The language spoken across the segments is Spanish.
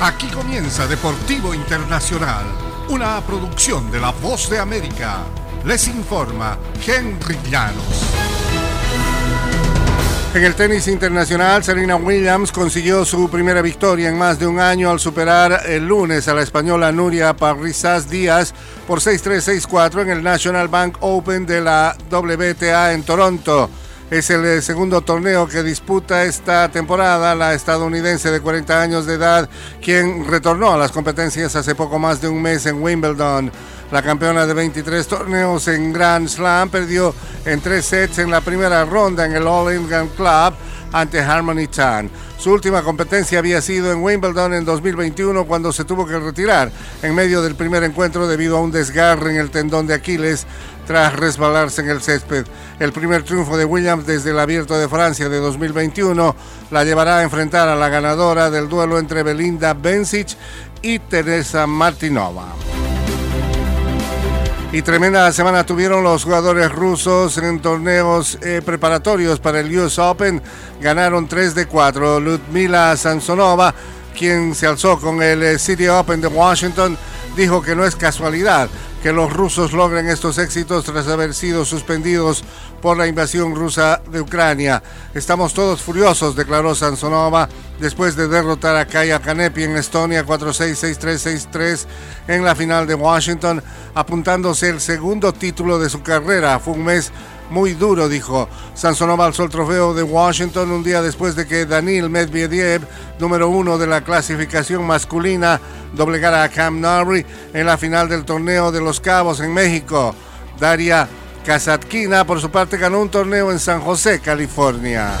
Aquí comienza Deportivo Internacional, una producción de La Voz de América. Les informa Henry Llanos. En el tenis internacional, Serena Williams consiguió su primera victoria en más de un año al superar el lunes a la española Nuria Parrizas Díaz por 6-3, 6-4 en el National Bank Open de la WTA en Toronto. Es el eh, segundo torneo que disputa esta temporada la estadounidense de 40 años de edad, quien retornó a las competencias hace poco más de un mes en Wimbledon. La campeona de 23 torneos en Grand Slam perdió en tres sets en la primera ronda en el All England Club ante Harmony Chan. Su última competencia había sido en Wimbledon en 2021 cuando se tuvo que retirar en medio del primer encuentro debido a un desgarre en el tendón de Aquiles tras resbalarse en el césped. El primer triunfo de Williams desde el Abierto de Francia de 2021 la llevará a enfrentar a la ganadora del duelo entre Belinda Bencic y Teresa Martinova. Y tremenda semana tuvieron los jugadores rusos en torneos eh, preparatorios para el US Open. Ganaron 3 de 4. Ludmila Sansonova, quien se alzó con el eh, City Open de Washington, dijo que no es casualidad que los rusos logren estos éxitos tras haber sido suspendidos por la invasión rusa de Ucrania. Estamos todos furiosos, declaró Sansonova después de derrotar a Kaya Kanepi en Estonia 4-6, 6-3, 6-3 en la final de Washington, apuntándose el segundo título de su carrera. Fue un mes muy duro, dijo. Sansonova alzó el trofeo de Washington un día después de que Daniil Medvedev, número uno de la clasificación masculina, doblegara a Cam Norrie en la final del torneo de Los Cabos en México. Daria Kazatkina, por su parte, ganó un torneo en San José, California.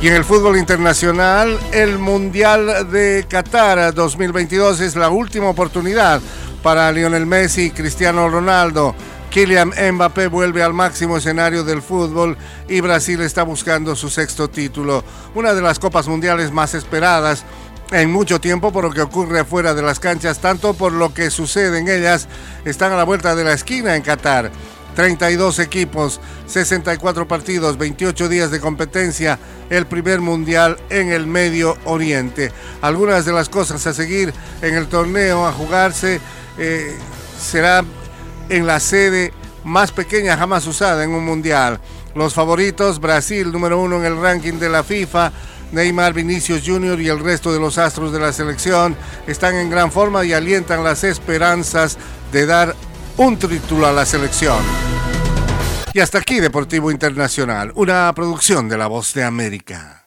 Y en el fútbol internacional, el Mundial de Qatar 2022 es la última oportunidad para Lionel Messi y Cristiano Ronaldo. Kylian Mbappé vuelve al máximo escenario del fútbol y Brasil está buscando su sexto título, una de las copas mundiales más esperadas en mucho tiempo por lo que ocurre afuera de las canchas, tanto por lo que sucede en ellas, están a la vuelta de la esquina en Qatar. 32 equipos, 64 partidos, 28 días de competencia, el primer mundial en el Medio Oriente. Algunas de las cosas a seguir en el torneo, a jugarse, eh, será en la sede más pequeña jamás usada en un mundial. Los favoritos, Brasil número uno en el ranking de la FIFA, Neymar, Vinicius Jr. y el resto de los astros de la selección están en gran forma y alientan las esperanzas de dar un título a la selección. Y hasta aquí Deportivo Internacional, una producción de La Voz de América.